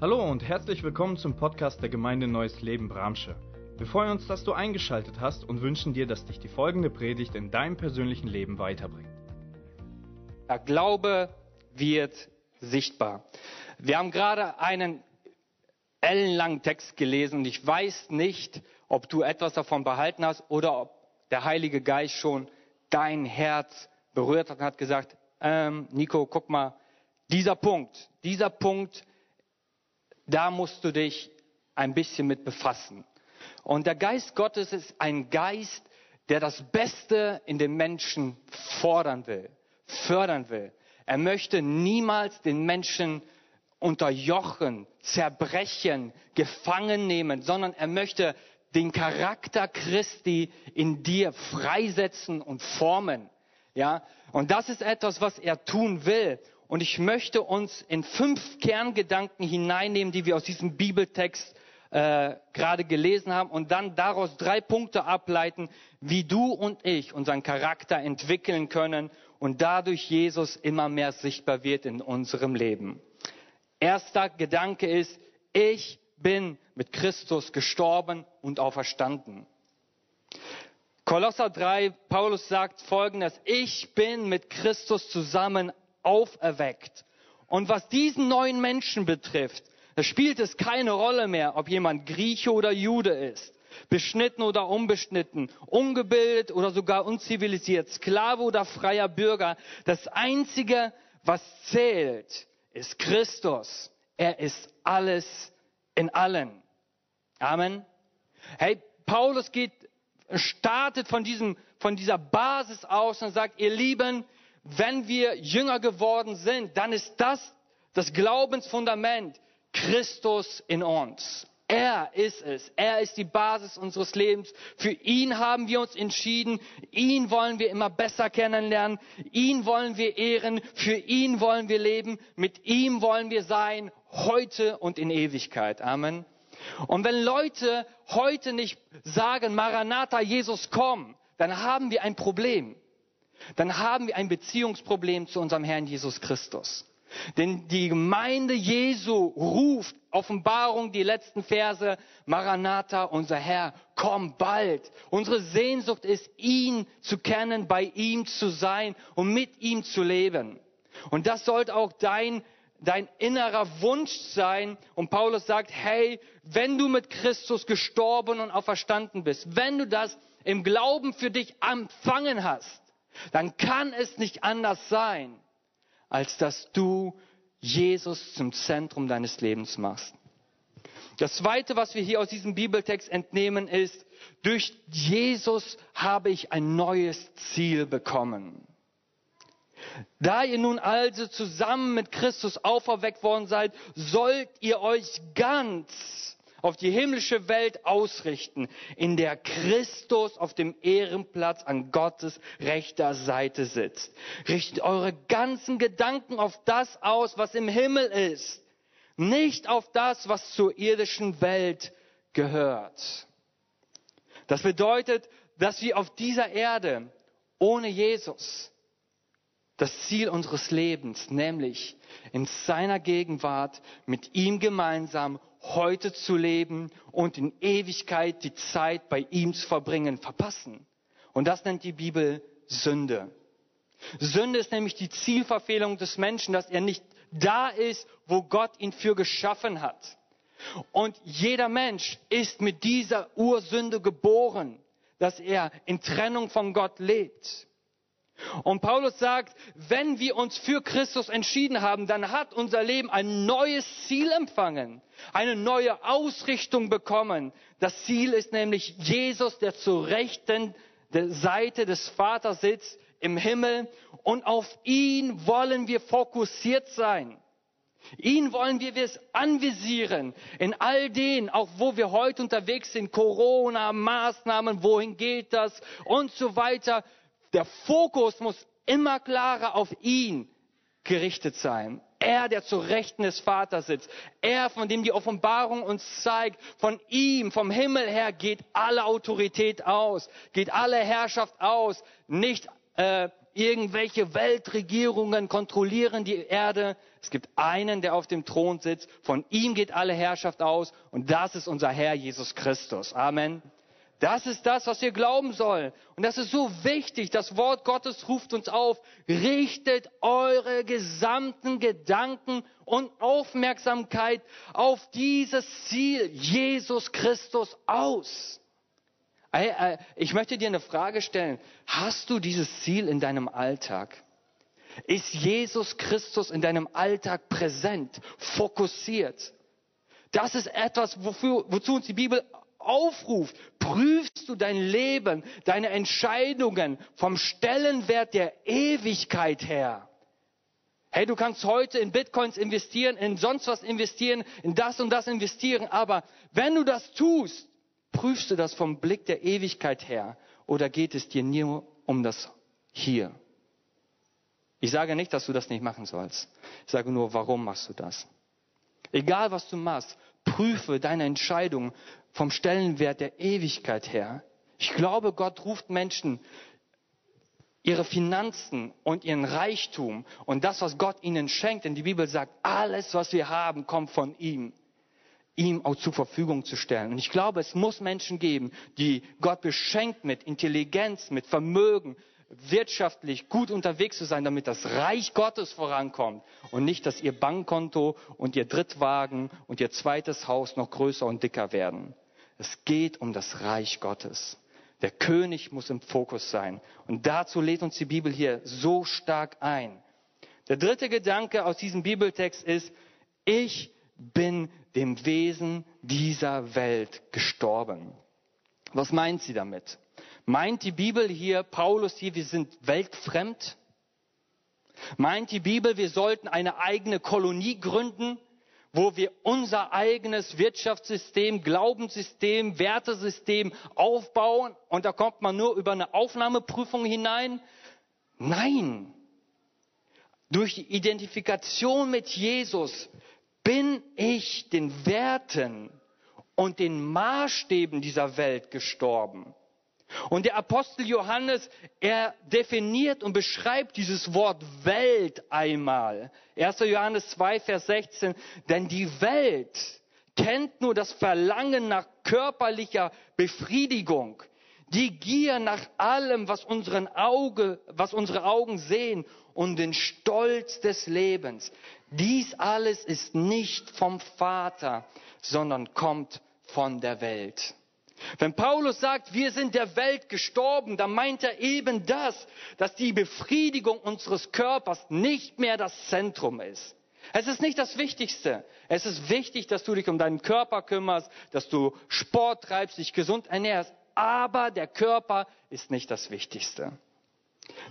Hallo und herzlich willkommen zum Podcast der Gemeinde Neues Leben Bramsche. Wir freuen uns, dass du eingeschaltet hast und wünschen dir, dass dich die folgende Predigt in deinem persönlichen Leben weiterbringt. Der Glaube wird sichtbar. Wir haben gerade einen ellenlangen Text gelesen und ich weiß nicht, ob du etwas davon behalten hast oder ob der Heilige Geist schon dein Herz berührt hat und hat gesagt, ähm, Nico, guck mal, dieser Punkt, dieser Punkt, da musst du dich ein bisschen mit befassen. Und der Geist Gottes ist ein Geist, der das Beste in den Menschen fordern will, fördern will. Er möchte niemals den Menschen unterjochen, zerbrechen, gefangen nehmen, sondern er möchte den Charakter Christi in dir freisetzen und formen. Ja, und das ist etwas, was er tun will. Und ich möchte uns in fünf Kerngedanken hineinnehmen, die wir aus diesem Bibeltext äh, gerade gelesen haben und dann daraus drei Punkte ableiten, wie du und ich unseren Charakter entwickeln können und dadurch Jesus immer mehr sichtbar wird in unserem Leben. Erster Gedanke ist, ich bin mit Christus gestorben und auferstanden. Kolosser 3, Paulus sagt folgendes, ich bin mit Christus zusammen auferweckt. Und was diesen neuen Menschen betrifft, da spielt es keine Rolle mehr, ob jemand Grieche oder Jude ist, beschnitten oder unbeschnitten, ungebildet oder sogar unzivilisiert, Sklave oder freier Bürger. Das Einzige, was zählt, ist Christus. Er ist alles in allen. Amen. Hey, Paulus geht, startet von diesem, von dieser Basis aus und sagt, ihr Lieben, wenn wir Jünger geworden sind, dann ist das das Glaubensfundament Christus in uns. Er ist es. Er ist die Basis unseres Lebens. Für ihn haben wir uns entschieden. Ihn wollen wir immer besser kennenlernen. Ihn wollen wir ehren. Für ihn wollen wir leben. Mit ihm wollen wir sein. Heute und in Ewigkeit. Amen. Und wenn Leute heute nicht sagen, Maranatha, Jesus, komm, dann haben wir ein Problem dann haben wir ein Beziehungsproblem zu unserem Herrn Jesus Christus. Denn die Gemeinde Jesu ruft, Offenbarung, die letzten Verse, Maranatha, unser Herr, komm bald. Unsere Sehnsucht ist, ihn zu kennen, bei ihm zu sein und mit ihm zu leben. Und das sollte auch dein, dein innerer Wunsch sein. Und Paulus sagt, hey, wenn du mit Christus gestorben und auferstanden bist, wenn du das im Glauben für dich empfangen hast, dann kann es nicht anders sein, als dass du Jesus zum Zentrum deines Lebens machst. Das Zweite, was wir hier aus diesem Bibeltext entnehmen, ist, durch Jesus habe ich ein neues Ziel bekommen. Da ihr nun also zusammen mit Christus auferweckt worden seid, sollt ihr euch ganz auf die himmlische Welt ausrichten, in der Christus auf dem Ehrenplatz an Gottes rechter Seite sitzt. Richtet eure ganzen Gedanken auf das aus, was im Himmel ist, nicht auf das, was zur irdischen Welt gehört. Das bedeutet, dass wir auf dieser Erde ohne Jesus das Ziel unseres Lebens, nämlich in seiner Gegenwart mit ihm gemeinsam heute zu leben und in Ewigkeit die Zeit bei ihm zu verbringen, verpassen. Und das nennt die Bibel Sünde. Sünde ist nämlich die Zielverfehlung des Menschen, dass er nicht da ist, wo Gott ihn für geschaffen hat. Und jeder Mensch ist mit dieser Ursünde geboren, dass er in Trennung von Gott lebt. Und Paulus sagt, wenn wir uns für Christus entschieden haben, dann hat unser Leben ein neues Ziel empfangen, eine neue Ausrichtung bekommen. Das Ziel ist nämlich Jesus, der zur rechten Seite des Vaters sitzt im Himmel. Und auf ihn wollen wir fokussiert sein. Ihn wollen wir es anvisieren in all den, auch wo wir heute unterwegs sind, Corona, Maßnahmen, wohin geht das und so weiter. Der Fokus muss immer klarer auf ihn gerichtet sein. Er, der zu Rechten des Vaters sitzt. Er, von dem die Offenbarung uns zeigt. Von ihm, vom Himmel her geht alle Autorität aus, geht alle Herrschaft aus. Nicht äh, irgendwelche Weltregierungen kontrollieren die Erde. Es gibt einen, der auf dem Thron sitzt. Von ihm geht alle Herrschaft aus. Und das ist unser Herr Jesus Christus. Amen. Das ist das, was wir glauben sollen. Und das ist so wichtig. Das Wort Gottes ruft uns auf. Richtet eure gesamten Gedanken und Aufmerksamkeit auf dieses Ziel, Jesus Christus, aus. Ich möchte dir eine Frage stellen. Hast du dieses Ziel in deinem Alltag? Ist Jesus Christus in deinem Alltag präsent, fokussiert? Das ist etwas, wofür, wozu uns die Bibel aufruft. Prüfst du dein Leben, deine Entscheidungen vom Stellenwert der Ewigkeit her? Hey, du kannst heute in Bitcoins investieren, in sonst was investieren, in das und das investieren, aber wenn du das tust, Prüfst du das vom Blick der Ewigkeit her oder geht es dir nur um das Hier? Ich sage nicht, dass du das nicht machen sollst. Ich sage nur, warum machst du das? Egal was du machst, prüfe deine Entscheidung vom Stellenwert der Ewigkeit her. Ich glaube, Gott ruft Menschen, ihre Finanzen und ihren Reichtum und das, was Gott ihnen schenkt, denn die Bibel sagt, alles, was wir haben, kommt von ihm ihm auch zur Verfügung zu stellen. Und ich glaube, es muss Menschen geben, die Gott beschenkt mit Intelligenz, mit Vermögen, wirtschaftlich gut unterwegs zu sein, damit das Reich Gottes vorankommt und nicht, dass ihr Bankkonto und ihr Drittwagen und ihr zweites Haus noch größer und dicker werden. Es geht um das Reich Gottes. Der König muss im Fokus sein. Und dazu lädt uns die Bibel hier so stark ein. Der dritte Gedanke aus diesem Bibeltext ist, ich bin dem Wesen dieser Welt gestorben. Was meint sie damit? Meint die Bibel hier, Paulus hier, wir sind weltfremd? Meint die Bibel, wir sollten eine eigene Kolonie gründen, wo wir unser eigenes Wirtschaftssystem, Glaubenssystem, Wertesystem aufbauen und da kommt man nur über eine Aufnahmeprüfung hinein? Nein. Durch die Identifikation mit Jesus bin ich den Werten und den Maßstäben dieser Welt gestorben. Und der Apostel Johannes, er definiert und beschreibt dieses Wort Welt einmal. 1. Johannes 2, Vers 16, denn die Welt kennt nur das Verlangen nach körperlicher Befriedigung, die Gier nach allem, was, unseren Auge, was unsere Augen sehen und den Stolz des Lebens. Dies alles ist nicht vom Vater, sondern kommt von der Welt. Wenn Paulus sagt, wir sind der Welt gestorben, dann meint er eben das, dass die Befriedigung unseres Körpers nicht mehr das Zentrum ist. Es ist nicht das Wichtigste. Es ist wichtig, dass du dich um deinen Körper kümmerst, dass du Sport treibst, dich gesund ernährst. Aber der Körper ist nicht das Wichtigste.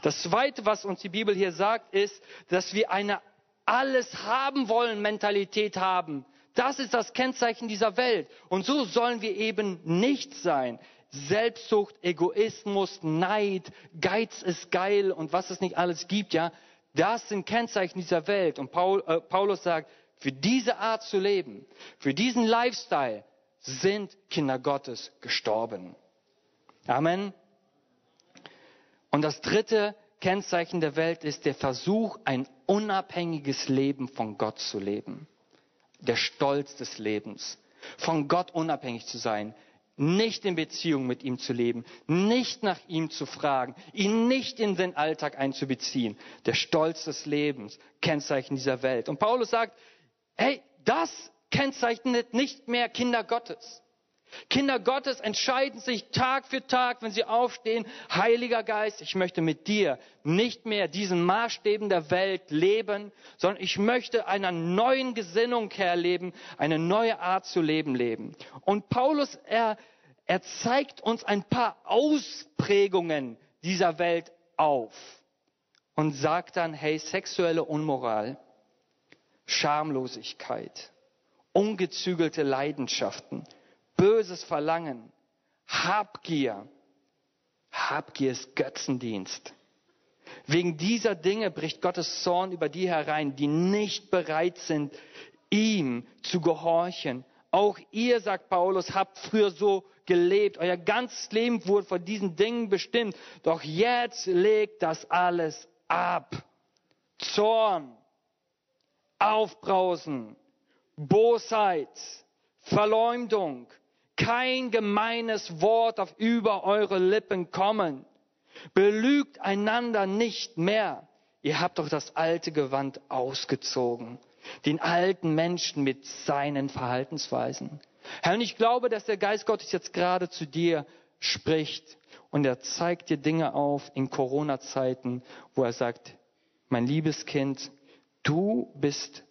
Das Zweite, was uns die Bibel hier sagt, ist, dass wir eine alles haben wollen Mentalität haben. Das ist das Kennzeichen dieser Welt. Und so sollen wir eben nicht sein. Selbstsucht, Egoismus, Neid, Geiz ist geil und was es nicht alles gibt, ja. Das sind Kennzeichen dieser Welt. Und Paul, äh, Paulus sagt, für diese Art zu leben, für diesen Lifestyle sind Kinder Gottes gestorben. Amen. Und das dritte Kennzeichen der Welt ist der Versuch, ein unabhängiges Leben von Gott zu leben. Der Stolz des Lebens. Von Gott unabhängig zu sein. Nicht in Beziehung mit ihm zu leben. Nicht nach ihm zu fragen. Ihn nicht in den Alltag einzubeziehen. Der Stolz des Lebens. Kennzeichen dieser Welt. Und Paulus sagt, hey, das kennzeichnet nicht mehr Kinder Gottes. Kinder Gottes entscheiden sich Tag für Tag, wenn sie aufstehen, Heiliger Geist, ich möchte mit dir nicht mehr diesen Maßstäben der Welt leben, sondern ich möchte einer neuen Gesinnung herleben, eine neue Art zu leben leben. Und Paulus, er, er zeigt uns ein paar Ausprägungen dieser Welt auf und sagt dann, hey, sexuelle Unmoral, Schamlosigkeit, ungezügelte Leidenschaften, böses Verlangen, Habgier. Habgier ist Götzendienst. Wegen dieser Dinge bricht Gottes Zorn über die herein, die nicht bereit sind, ihm zu gehorchen, Auch ihr, sagt Paulus, habt früher so gelebt. Euer ganzes Leben wurde von diesen Dingen bestimmt. Doch jetzt legt das alles ab. Zorn, Aufbrausen, Bosheit, Verleumdung, kein gemeines Wort auf über eure Lippen kommen. Belügt einander nicht mehr. Ihr habt doch das alte Gewand ausgezogen, den alten Menschen mit seinen Verhaltensweisen. Herr, und ich glaube, dass der Geist Gottes jetzt gerade zu dir spricht und er zeigt dir Dinge auf in Corona-Zeiten, wo er sagt, mein liebes Kind, du bist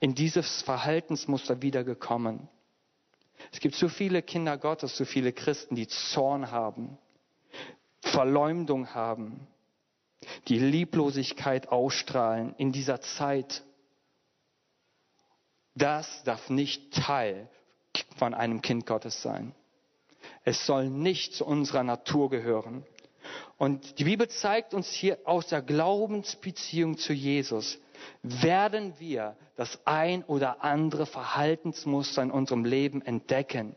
in dieses Verhaltensmuster wiedergekommen. Es gibt so viele Kinder Gottes, so viele Christen, die Zorn haben, Verleumdung haben, die Lieblosigkeit ausstrahlen in dieser Zeit. Das darf nicht Teil von einem Kind Gottes sein. Es soll nicht zu unserer Natur gehören. Und die Bibel zeigt uns hier aus der Glaubensbeziehung zu Jesus, werden wir das ein oder andere Verhaltensmuster in unserem Leben entdecken.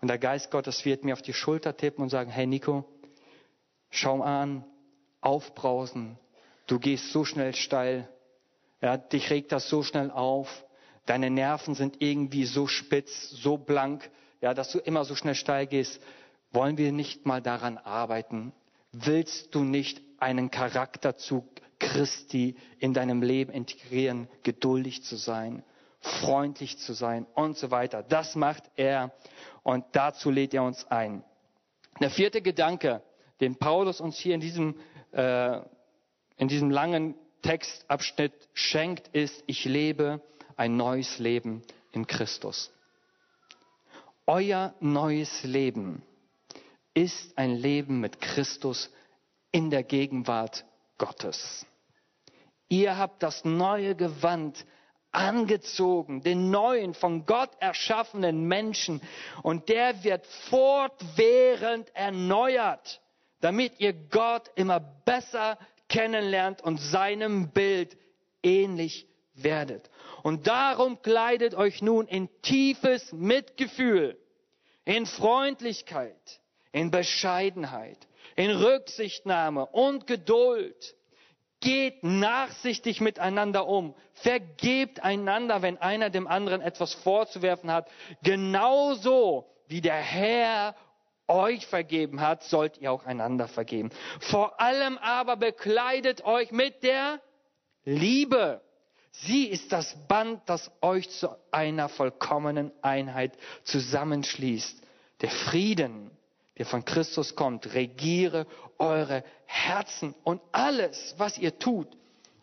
Und der Geist Gottes wird mir auf die Schulter tippen und sagen, hey Nico, schau mal an, aufbrausen, du gehst so schnell steil, ja, dich regt das so schnell auf, deine Nerven sind irgendwie so spitz, so blank, ja, dass du immer so schnell steil gehst. Wollen wir nicht mal daran arbeiten? Willst du nicht einen Charakterzug Christi in deinem Leben integrieren, geduldig zu sein, freundlich zu sein und so weiter. Das macht er und dazu lädt er uns ein. Der vierte Gedanke, den Paulus uns hier in diesem, äh, in diesem langen Textabschnitt schenkt, ist, ich lebe ein neues Leben in Christus. Euer neues Leben ist ein Leben mit Christus in der Gegenwart Gottes. Ihr habt das neue Gewand angezogen, den neuen, von Gott erschaffenen Menschen. Und der wird fortwährend erneuert, damit ihr Gott immer besser kennenlernt und seinem Bild ähnlich werdet. Und darum kleidet euch nun in tiefes Mitgefühl, in Freundlichkeit, in Bescheidenheit, in Rücksichtnahme und Geduld Geht nachsichtig miteinander um. Vergebt einander, wenn einer dem anderen etwas vorzuwerfen hat. Genauso wie der Herr euch vergeben hat, sollt ihr auch einander vergeben. Vor allem aber bekleidet euch mit der Liebe. Sie ist das Band, das euch zu einer vollkommenen Einheit zusammenschließt. Der Frieden der von Christus kommt, regiere eure Herzen und alles, was ihr tut.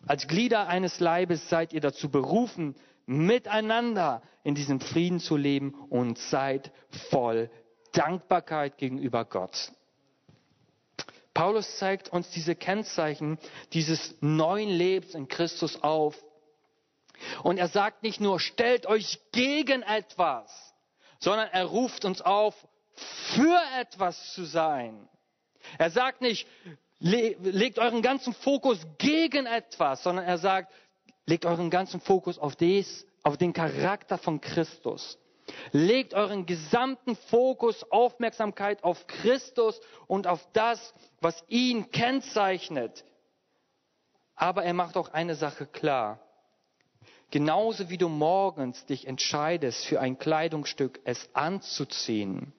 Als Glieder eines Leibes seid ihr dazu berufen, miteinander in diesem Frieden zu leben und seid voll Dankbarkeit gegenüber Gott. Paulus zeigt uns diese Kennzeichen dieses neuen Lebens in Christus auf. Und er sagt nicht nur, stellt euch gegen etwas, sondern er ruft uns auf, für etwas zu sein. Er sagt nicht, legt euren ganzen Fokus gegen etwas, sondern er sagt, legt euren ganzen Fokus auf, des, auf den Charakter von Christus. Legt euren gesamten Fokus, Aufmerksamkeit auf Christus und auf das, was ihn kennzeichnet. Aber er macht auch eine Sache klar. Genauso wie du morgens dich entscheidest, für ein Kleidungsstück es anzuziehen,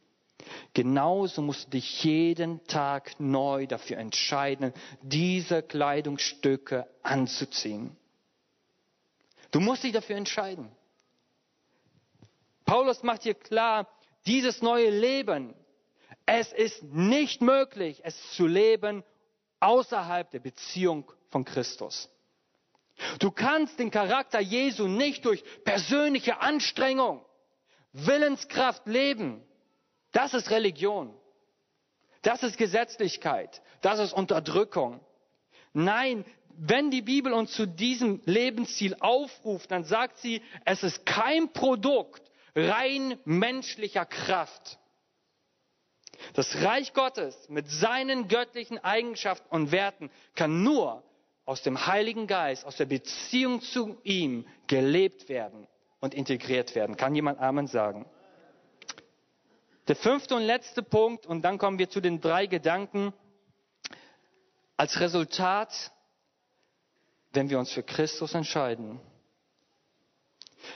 Genauso musst du dich jeden Tag neu dafür entscheiden, diese Kleidungsstücke anzuziehen. Du musst dich dafür entscheiden. Paulus macht hier klar, dieses neue Leben, es ist nicht möglich, es zu leben außerhalb der Beziehung von Christus. Du kannst den Charakter Jesu nicht durch persönliche Anstrengung, Willenskraft leben. Das ist Religion. Das ist Gesetzlichkeit. Das ist Unterdrückung. Nein, wenn die Bibel uns zu diesem Lebensziel aufruft, dann sagt sie, es ist kein Produkt rein menschlicher Kraft. Das Reich Gottes mit seinen göttlichen Eigenschaften und Werten kann nur aus dem Heiligen Geist, aus der Beziehung zu ihm gelebt werden. und integriert werden. Kann jemand Amen sagen? Der fünfte und letzte Punkt, und dann kommen wir zu den drei Gedanken. Als Resultat, wenn wir uns für Christus entscheiden,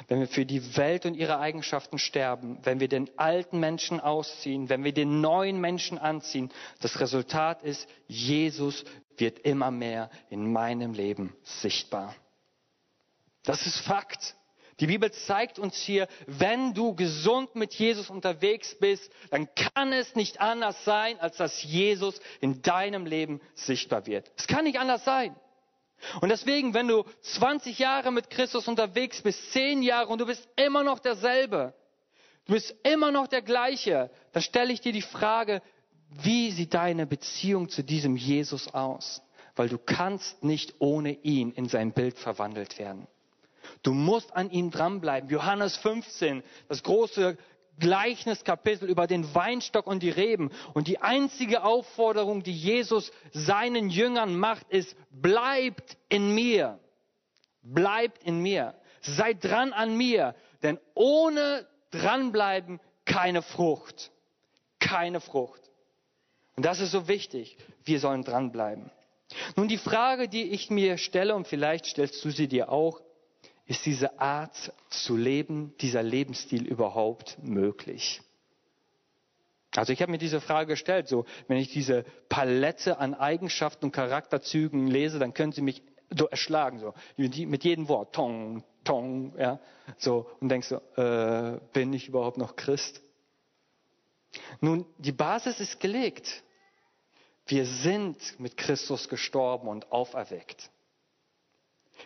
wenn wir für die Welt und ihre Eigenschaften sterben, wenn wir den alten Menschen ausziehen, wenn wir den neuen Menschen anziehen, das Resultat ist, Jesus wird immer mehr in meinem Leben sichtbar. Das ist Fakt. Die Bibel zeigt uns hier, wenn du gesund mit Jesus unterwegs bist, dann kann es nicht anders sein, als dass Jesus in deinem Leben sichtbar wird. Es kann nicht anders sein. Und deswegen, wenn du 20 Jahre mit Christus unterwegs bist, 10 Jahre und du bist immer noch derselbe, du bist immer noch der gleiche, dann stelle ich dir die Frage, wie sieht deine Beziehung zu diesem Jesus aus? Weil du kannst nicht ohne ihn in sein Bild verwandelt werden. Du musst an ihm dranbleiben. Johannes 15, das große Gleichniskapitel über den Weinstock und die Reben. Und die einzige Aufforderung, die Jesus seinen Jüngern macht, ist, bleibt in mir. Bleibt in mir. Seid dran an mir. Denn ohne dranbleiben keine Frucht. Keine Frucht. Und das ist so wichtig. Wir sollen dranbleiben. Nun die Frage, die ich mir stelle, und vielleicht stellst du sie dir auch, ist diese Art zu leben, dieser Lebensstil überhaupt möglich? Also ich habe mir diese Frage gestellt, so wenn ich diese Palette an Eigenschaften und Charakterzügen lese, dann können sie mich so erschlagen, so mit jedem Wort, tong, tong, ja, so und denkst so, äh, bin ich überhaupt noch Christ? Nun, die Basis ist gelegt. Wir sind mit Christus gestorben und auferweckt.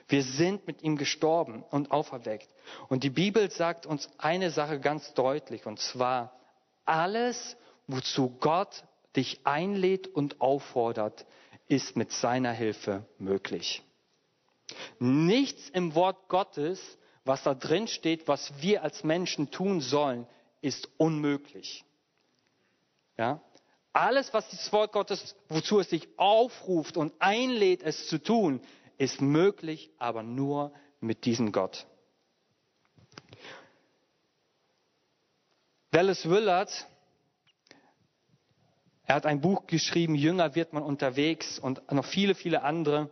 Wir sind mit ihm gestorben und auferweckt. Und die Bibel sagt uns eine Sache ganz deutlich, und zwar, alles, wozu Gott dich einlädt und auffordert, ist mit seiner Hilfe möglich. Nichts im Wort Gottes, was da drin steht, was wir als Menschen tun sollen, ist unmöglich. Ja? Alles, was das Wort Gottes, wozu es sich aufruft und einlädt, es zu tun, ist möglich, aber nur mit diesem Gott. Wallace Willard, er hat ein Buch geschrieben, Jünger wird man unterwegs und noch viele, viele andere.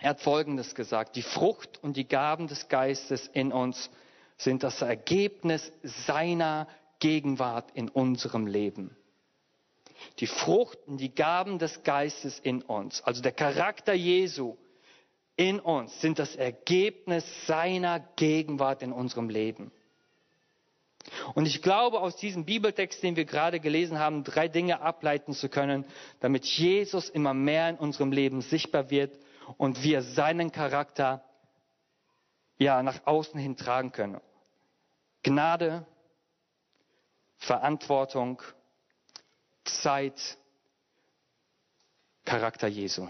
Er hat Folgendes gesagt, die Frucht und die Gaben des Geistes in uns sind das Ergebnis seiner Gegenwart in unserem Leben. Die Frucht und die Gaben des Geistes in uns, also der Charakter Jesu, in uns sind das Ergebnis seiner Gegenwart in unserem Leben. Und ich glaube, aus diesem Bibeltext, den wir gerade gelesen haben, drei Dinge ableiten zu können, damit Jesus immer mehr in unserem Leben sichtbar wird und wir seinen Charakter ja nach außen hin tragen können. Gnade, Verantwortung, Zeit, Charakter Jesu.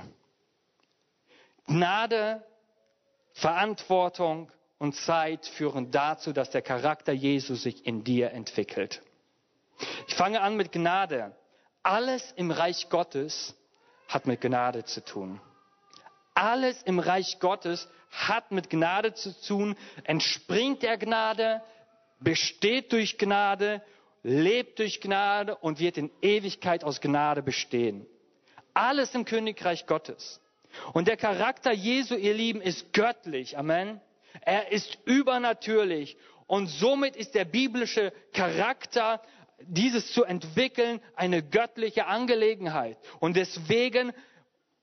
Gnade, Verantwortung und Zeit führen dazu, dass der Charakter Jesu sich in dir entwickelt. Ich fange an mit Gnade. Alles im Reich Gottes hat mit Gnade zu tun. Alles im Reich Gottes hat mit Gnade zu tun, entspringt der Gnade, besteht durch Gnade, lebt durch Gnade und wird in Ewigkeit aus Gnade bestehen. Alles im Königreich Gottes. Und der Charakter Jesu, ihr Lieben, ist göttlich. Amen. Er ist übernatürlich. Und somit ist der biblische Charakter, dieses zu entwickeln, eine göttliche Angelegenheit. Und deswegen,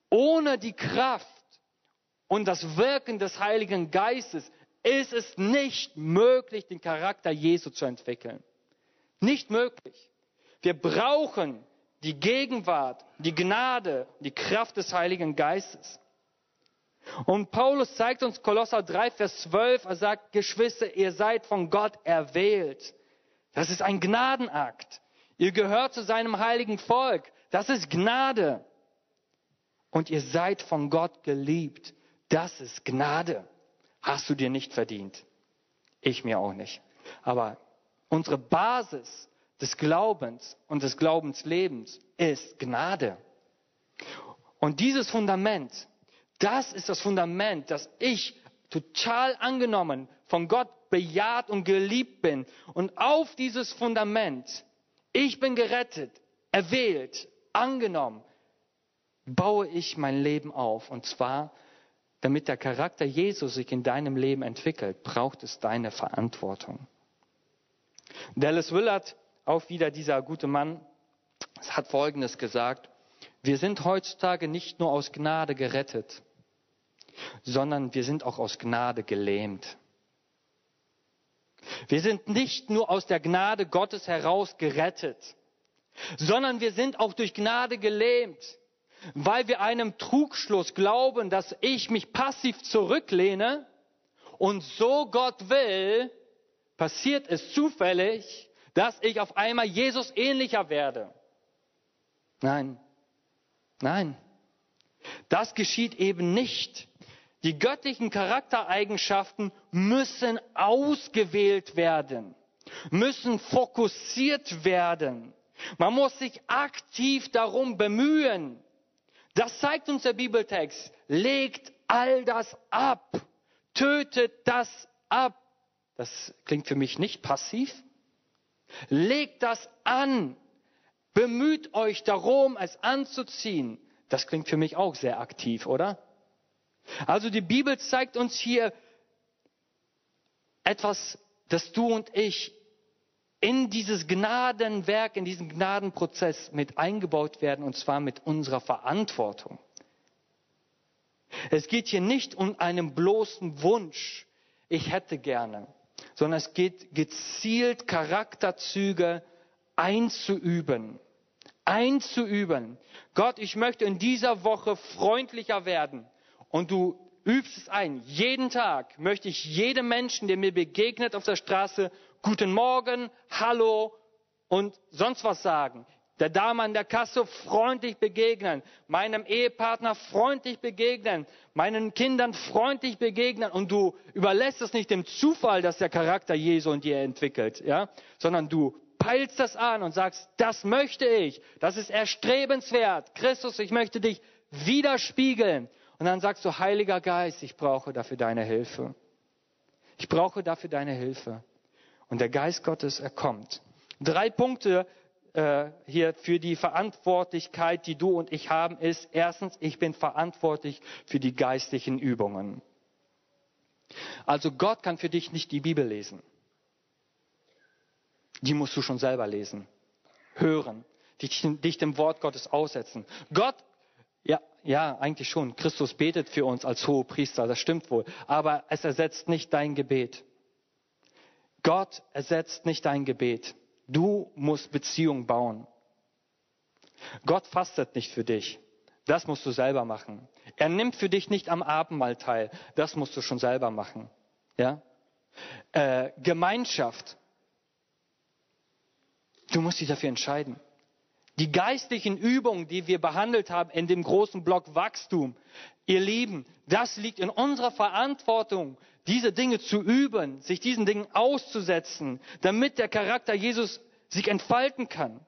ohne die Kraft und das Wirken des Heiligen Geistes, ist es nicht möglich, den Charakter Jesu zu entwickeln. Nicht möglich. Wir brauchen die Gegenwart, die Gnade, die Kraft des Heiligen Geistes. Und Paulus zeigt uns Kolosser 3, Vers 12, er sagt, Geschwister, ihr seid von Gott erwählt. Das ist ein Gnadenakt. Ihr gehört zu seinem heiligen Volk. Das ist Gnade. Und ihr seid von Gott geliebt. Das ist Gnade. Hast du dir nicht verdient. Ich mir auch nicht. Aber unsere Basis des Glaubens und des Glaubenslebens ist Gnade. Und dieses Fundament, das ist das Fundament, das ich total angenommen, von Gott bejaht und geliebt bin und auf dieses Fundament, ich bin gerettet, erwählt, angenommen, baue ich mein Leben auf. Und zwar, damit der Charakter Jesus sich in deinem Leben entwickelt, braucht es deine Verantwortung. Dallas Willard, auch wieder dieser gute Mann, hat Folgendes gesagt. Wir sind heutzutage nicht nur aus Gnade gerettet, sondern wir sind auch aus Gnade gelähmt. Wir sind nicht nur aus der Gnade Gottes heraus gerettet, sondern wir sind auch durch Gnade gelähmt, weil wir einem Trugschluss glauben, dass ich mich passiv zurücklehne und so Gott will, passiert es zufällig, dass ich auf einmal Jesus ähnlicher werde. Nein, nein, das geschieht eben nicht. Die göttlichen Charaktereigenschaften müssen ausgewählt werden, müssen fokussiert werden. Man muss sich aktiv darum bemühen. Das zeigt uns der Bibeltext. Legt all das ab. Tötet das ab. Das klingt für mich nicht passiv. Legt das an. Bemüht euch darum, es anzuziehen. Das klingt für mich auch sehr aktiv, oder? Also die Bibel zeigt uns hier etwas, dass du und ich in dieses Gnadenwerk, in diesen Gnadenprozess mit eingebaut werden, und zwar mit unserer Verantwortung. Es geht hier nicht um einen bloßen Wunsch, ich hätte gerne, sondern es geht gezielt Charakterzüge einzuüben. Einzuüben. Gott, ich möchte in dieser Woche freundlicher werden und du übst es ein. Jeden Tag möchte ich jedem Menschen, der mir begegnet auf der Straße, guten Morgen, hallo und sonst was sagen. Der Dame an der Kasse freundlich begegnen, meinem Ehepartner freundlich begegnen, meinen Kindern freundlich begegnen und du überlässt es nicht dem Zufall, dass der Charakter Jesu in dir entwickelt, ja, sondern du peilst das an und sagst, das möchte ich, das ist erstrebenswert. Christus, ich möchte dich widerspiegeln. Und dann sagst du, Heiliger Geist, ich brauche dafür deine Hilfe. Ich brauche dafür deine Hilfe. Und der Geist Gottes, er kommt. Drei Punkte äh, hier für die Verantwortlichkeit, die du und ich haben, ist erstens, ich bin verantwortlich für die geistlichen Übungen. Also Gott kann für dich nicht die Bibel lesen. Die musst du schon selber lesen, hören, dich, dich dem Wort Gottes aussetzen. Gott ja, ja, eigentlich schon. Christus betet für uns als hohe Priester, das stimmt wohl. Aber es ersetzt nicht dein Gebet. Gott ersetzt nicht dein Gebet. Du musst Beziehung bauen. Gott fastet nicht für dich. Das musst du selber machen. Er nimmt für dich nicht am Abendmahl teil. Das musst du schon selber machen. Ja? Äh, Gemeinschaft. Du musst dich dafür entscheiden. Die geistlichen Übungen, die wir behandelt haben in dem großen Block Wachstum, ihr Lieben, das liegt in unserer Verantwortung, diese Dinge zu üben, sich diesen Dingen auszusetzen, damit der Charakter Jesus sich entfalten kann.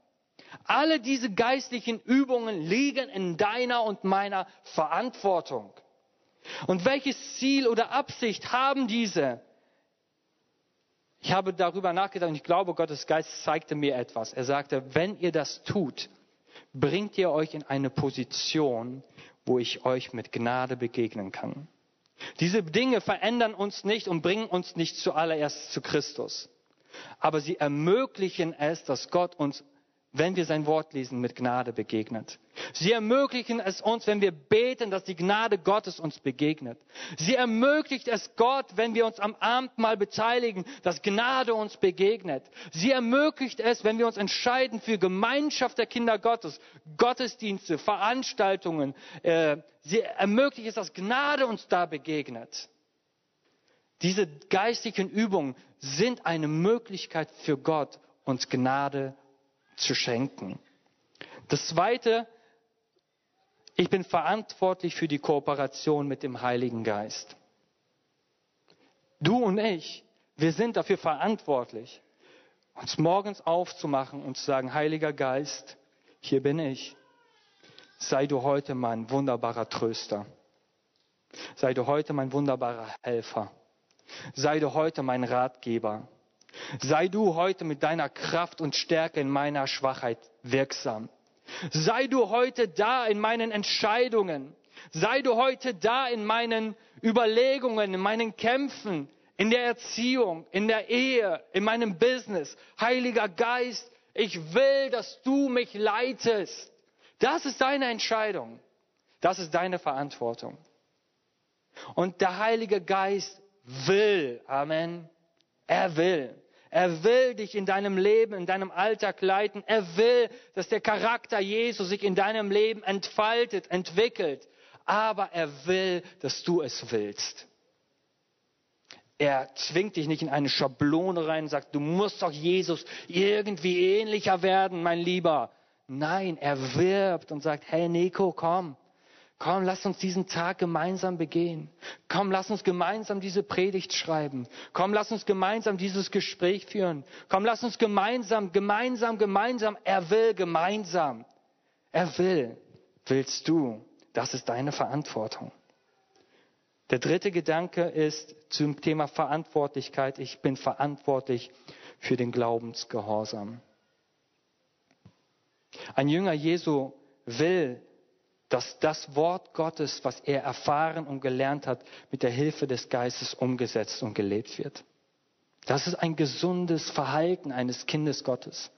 Alle diese geistlichen Übungen liegen in deiner und meiner Verantwortung. Und welches Ziel oder Absicht haben diese? Ich habe darüber nachgedacht und ich glaube, Gottes Geist zeigte mir etwas. Er sagte, wenn ihr das tut, bringt ihr euch in eine Position, wo ich euch mit Gnade begegnen kann. Diese Dinge verändern uns nicht und bringen uns nicht zuallererst zu Christus. Aber sie ermöglichen es, dass Gott uns wenn wir sein Wort lesen, mit Gnade begegnet. Sie ermöglichen es uns, wenn wir beten, dass die Gnade Gottes uns begegnet. Sie ermöglicht es Gott, wenn wir uns am Abendmahl beteiligen, dass Gnade uns begegnet. Sie ermöglicht es, wenn wir uns entscheiden für Gemeinschaft der Kinder Gottes, Gottesdienste, Veranstaltungen. Äh, sie ermöglicht es, dass Gnade uns da begegnet. Diese geistigen Übungen sind eine Möglichkeit für Gott, uns Gnade zu schenken. Das Zweite, ich bin verantwortlich für die Kooperation mit dem Heiligen Geist. Du und ich, wir sind dafür verantwortlich, uns morgens aufzumachen und zu sagen, Heiliger Geist, hier bin ich. Sei du heute mein wunderbarer Tröster. Sei du heute mein wunderbarer Helfer. Sei du heute mein Ratgeber. Sei du heute mit deiner Kraft und Stärke in meiner Schwachheit wirksam. Sei du heute da in meinen Entscheidungen. Sei du heute da in meinen Überlegungen, in meinen Kämpfen, in der Erziehung, in der Ehe, in meinem Business. Heiliger Geist, ich will, dass du mich leitest. Das ist deine Entscheidung. Das ist deine Verantwortung. Und der Heilige Geist will, Amen, er will. Er will dich in deinem Leben, in deinem Alltag leiten. Er will, dass der Charakter Jesu sich in deinem Leben entfaltet, entwickelt. Aber er will, dass du es willst. Er zwingt dich nicht in eine Schablone rein und sagt, du musst doch Jesus irgendwie ähnlicher werden, mein Lieber. Nein, er wirbt und sagt, hey Nico, komm, Komm, lass uns diesen Tag gemeinsam begehen. Komm, lass uns gemeinsam diese Predigt schreiben. Komm, lass uns gemeinsam dieses Gespräch führen. Komm, lass uns gemeinsam, gemeinsam, gemeinsam. Er will gemeinsam. Er will. Willst du? Das ist deine Verantwortung. Der dritte Gedanke ist zum Thema Verantwortlichkeit. Ich bin verantwortlich für den Glaubensgehorsam. Ein Jünger Jesu will dass das Wort Gottes, was er erfahren und gelernt hat, mit der Hilfe des Geistes umgesetzt und gelebt wird. Das ist ein gesundes Verhalten eines Kindes Gottes.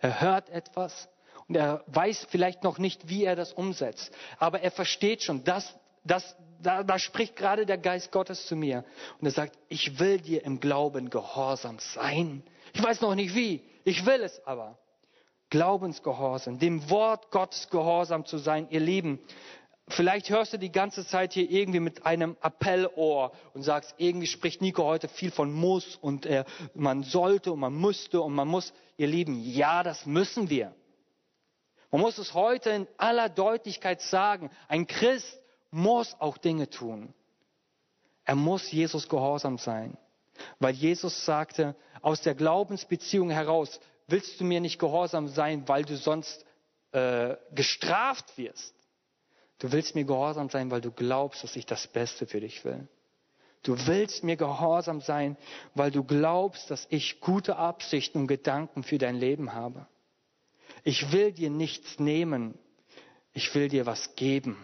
Er hört etwas und er weiß vielleicht noch nicht, wie er das umsetzt, aber er versteht schon, dass, dass, da, da spricht gerade der Geist Gottes zu mir und er sagt, ich will dir im Glauben gehorsam sein. Ich weiß noch nicht wie, ich will es aber. Glaubensgehorsam, dem Wort Gottes gehorsam zu sein, ihr Lieben. Vielleicht hörst du die ganze Zeit hier irgendwie mit einem Appellohr und sagst, irgendwie spricht Nico heute viel von muss und äh, man sollte und man müsste und man muss. Ihr Lieben, ja, das müssen wir. Man muss es heute in aller Deutlichkeit sagen. Ein Christ muss auch Dinge tun. Er muss Jesus gehorsam sein. Weil Jesus sagte, aus der Glaubensbeziehung heraus willst du mir nicht gehorsam sein, weil du sonst äh, gestraft wirst. Du willst mir gehorsam sein, weil du glaubst, dass ich das Beste für dich will. Du willst mir gehorsam sein, weil du glaubst, dass ich gute Absichten und Gedanken für dein Leben habe. Ich will dir nichts nehmen. Ich will dir was geben.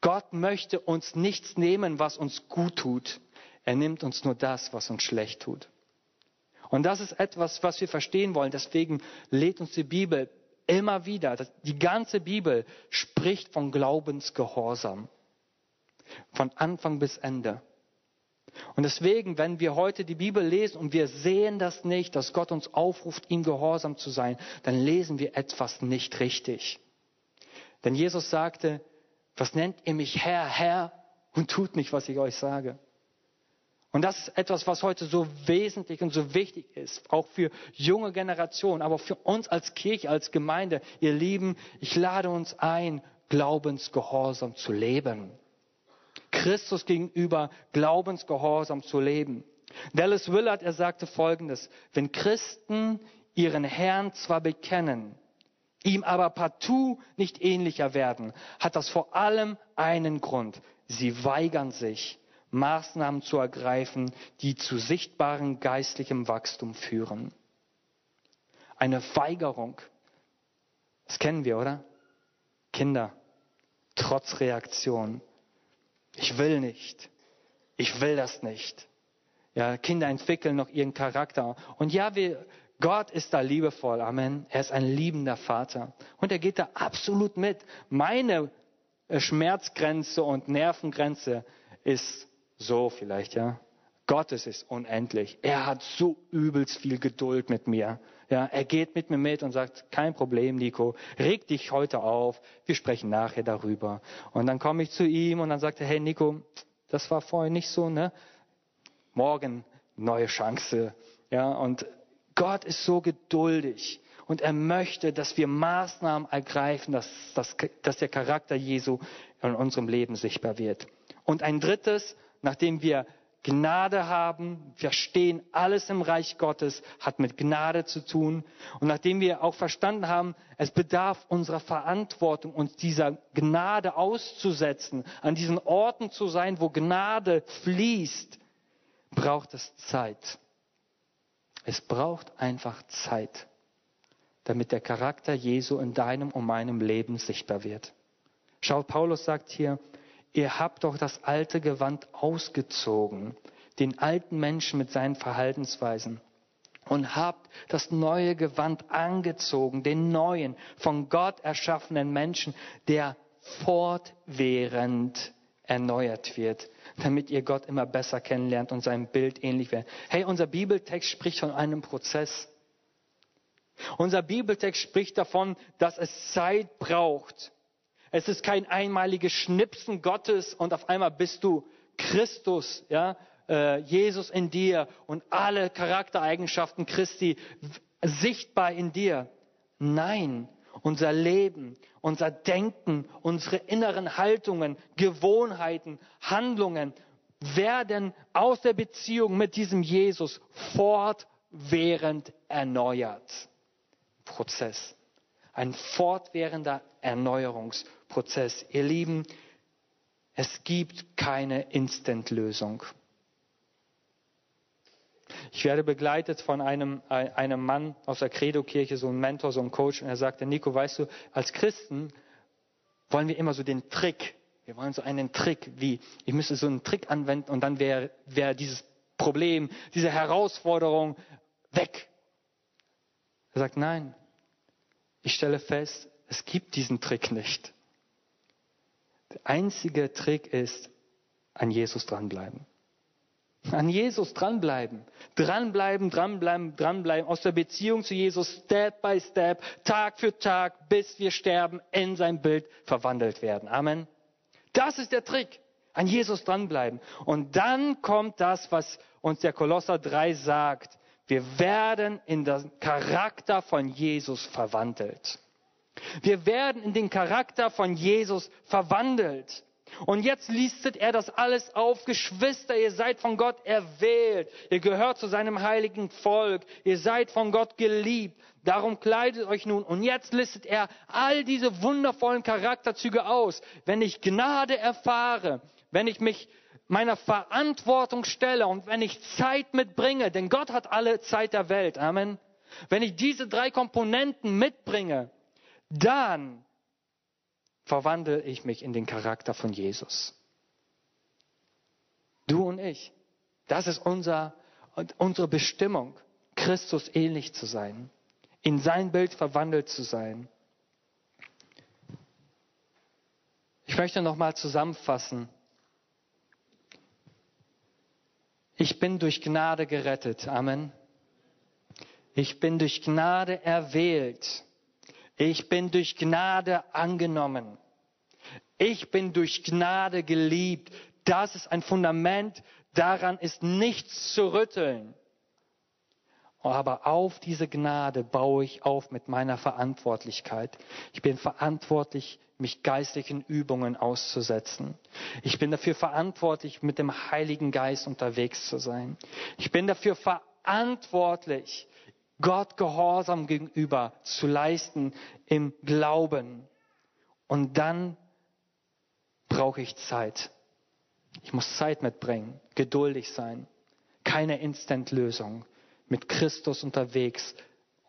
Gott möchte uns nichts nehmen, was uns gut tut. Er nimmt uns nur das, was uns schlecht tut. Und das ist etwas, was wir verstehen wollen. Deswegen lädt uns die Bibel immer wieder. Die ganze Bibel spricht von Glaubensgehorsam. Von Anfang bis Ende. Und deswegen, wenn wir heute die Bibel lesen und wir sehen das nicht, dass Gott uns aufruft, ihm gehorsam zu sein, dann lesen wir etwas nicht richtig. Denn Jesus sagte, was nennt ihr mich Herr, Herr und tut nicht, was ich euch sage. Und das ist etwas, was heute so wesentlich und so wichtig ist, auch für junge Generationen, aber für uns als Kirche, als Gemeinde. Ihr Lieben, ich lade uns ein, Glaubensgehorsam zu leben. Christus gegenüber Glaubensgehorsam zu leben. Dallas Willard, er sagte Folgendes, wenn Christen ihren Herrn zwar bekennen, ihm aber partout nicht ähnlicher werden, hat das vor allem einen Grund. Sie weigern sich, Maßnahmen zu ergreifen, die zu sichtbarem geistlichem Wachstum führen. Eine Weigerung. Das kennen wir, oder? Kinder. Trotz Reaktion. Ich will nicht. Ich will das nicht. Ja, Kinder entwickeln noch ihren Charakter. Und ja, wir, Gott ist da liebevoll. Amen. Er ist ein liebender Vater. Und er geht da absolut mit. Meine Schmerzgrenze und Nervengrenze ist so vielleicht, ja. Gottes ist unendlich. Er hat so übelst viel Geduld mit mir. Ja, er geht mit mir mit und sagt, kein Problem, Nico, reg dich heute auf. Wir sprechen nachher darüber. Und dann komme ich zu ihm und dann sagt er, hey Nico, das war vorhin nicht so, ne? Morgen neue Chance. Ja, und Gott ist so geduldig und er möchte, dass wir Maßnahmen ergreifen, dass, dass, dass der Charakter Jesu in unserem Leben sichtbar wird. Und ein drittes, nachdem wir Gnade haben, verstehen, alles im Reich Gottes hat mit Gnade zu tun. Und nachdem wir auch verstanden haben, es bedarf unserer Verantwortung, uns dieser Gnade auszusetzen, an diesen Orten zu sein, wo Gnade fließt, braucht es Zeit. Es braucht einfach Zeit, damit der Charakter Jesu in deinem und meinem Leben sichtbar wird. Schau, Paulus sagt hier, ihr habt doch das alte Gewand ausgezogen, den alten Menschen mit seinen Verhaltensweisen und habt das neue Gewand angezogen, den neuen, von Gott erschaffenen Menschen, der fortwährend erneuert wird, damit ihr Gott immer besser kennenlernt und seinem Bild ähnlich werdet. Hey, unser Bibeltext spricht von einem Prozess. Unser Bibeltext spricht davon, dass es Zeit braucht. Es ist kein einmaliges Schnipsen Gottes und auf einmal bist du Christus, ja, äh, Jesus in dir und alle Charaktereigenschaften Christi sichtbar in dir. Nein, unser Leben, unser Denken, unsere inneren Haltungen, Gewohnheiten, Handlungen werden aus der Beziehung mit diesem Jesus fortwährend erneuert. Prozess. Ein fortwährender Erneuerungsprozess. Ihr Lieben, es gibt keine Instant-Lösung. Ich werde begleitet von einem, einem Mann aus der Credo-Kirche, so ein Mentor, so ein Coach, und er sagte, Nico, weißt du, als Christen wollen wir immer so den Trick, wir wollen so einen Trick, wie, ich müsste so einen Trick anwenden und dann wäre wär dieses Problem, diese Herausforderung weg. Er sagt, nein, ich stelle fest, es gibt diesen Trick nicht. Der einzige Trick ist, an Jesus dranbleiben. An Jesus dranbleiben. Dranbleiben, dranbleiben, dranbleiben. Aus der Beziehung zu Jesus Step by Step, Tag für Tag, bis wir sterben, in sein Bild verwandelt werden. Amen. Das ist der Trick. An Jesus dranbleiben. Und dann kommt das, was uns der Kolosser 3 sagt. Wir werden in den Charakter von Jesus verwandelt. Wir werden in den Charakter von Jesus verwandelt. Und jetzt listet er das alles auf. Geschwister, ihr seid von Gott erwählt. Ihr gehört zu seinem heiligen Volk. Ihr seid von Gott geliebt. Darum kleidet euch nun. Und jetzt listet er all diese wundervollen Charakterzüge aus. Wenn ich Gnade erfahre, wenn ich mich meiner Verantwortung stelle und wenn ich Zeit mitbringe, denn Gott hat alle Zeit der Welt. Amen. Wenn ich diese drei Komponenten mitbringe, dann verwandle ich mich in den Charakter von Jesus. Du und ich. Das ist unser, unsere Bestimmung, Christus ähnlich zu sein, in sein Bild verwandelt zu sein. Ich möchte nochmal zusammenfassen. Ich bin durch Gnade gerettet. Amen. Ich bin durch Gnade erwählt. Ich bin durch Gnade angenommen. Ich bin durch Gnade geliebt. Das ist ein Fundament. Daran ist nichts zu rütteln. Aber auf diese Gnade baue ich auf mit meiner Verantwortlichkeit. Ich bin verantwortlich, mich geistlichen Übungen auszusetzen. Ich bin dafür verantwortlich, mit dem Heiligen Geist unterwegs zu sein. Ich bin dafür verantwortlich, Gott Gehorsam gegenüber zu leisten im Glauben. Und dann brauche ich Zeit. Ich muss Zeit mitbringen, geduldig sein, keine Instant-Lösung, mit Christus unterwegs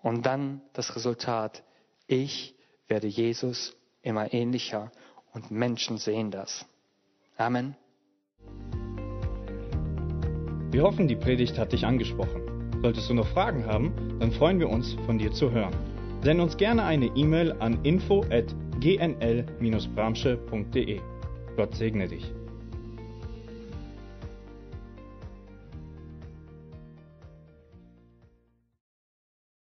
und dann das Resultat. Ich werde Jesus immer ähnlicher und Menschen sehen das. Amen. Wir hoffen, die Predigt hat dich angesprochen. Solltest du noch Fragen haben, dann freuen wir uns, von dir zu hören. Send uns gerne eine E-Mail an info@gnl-bramsche.de. Gott segne dich.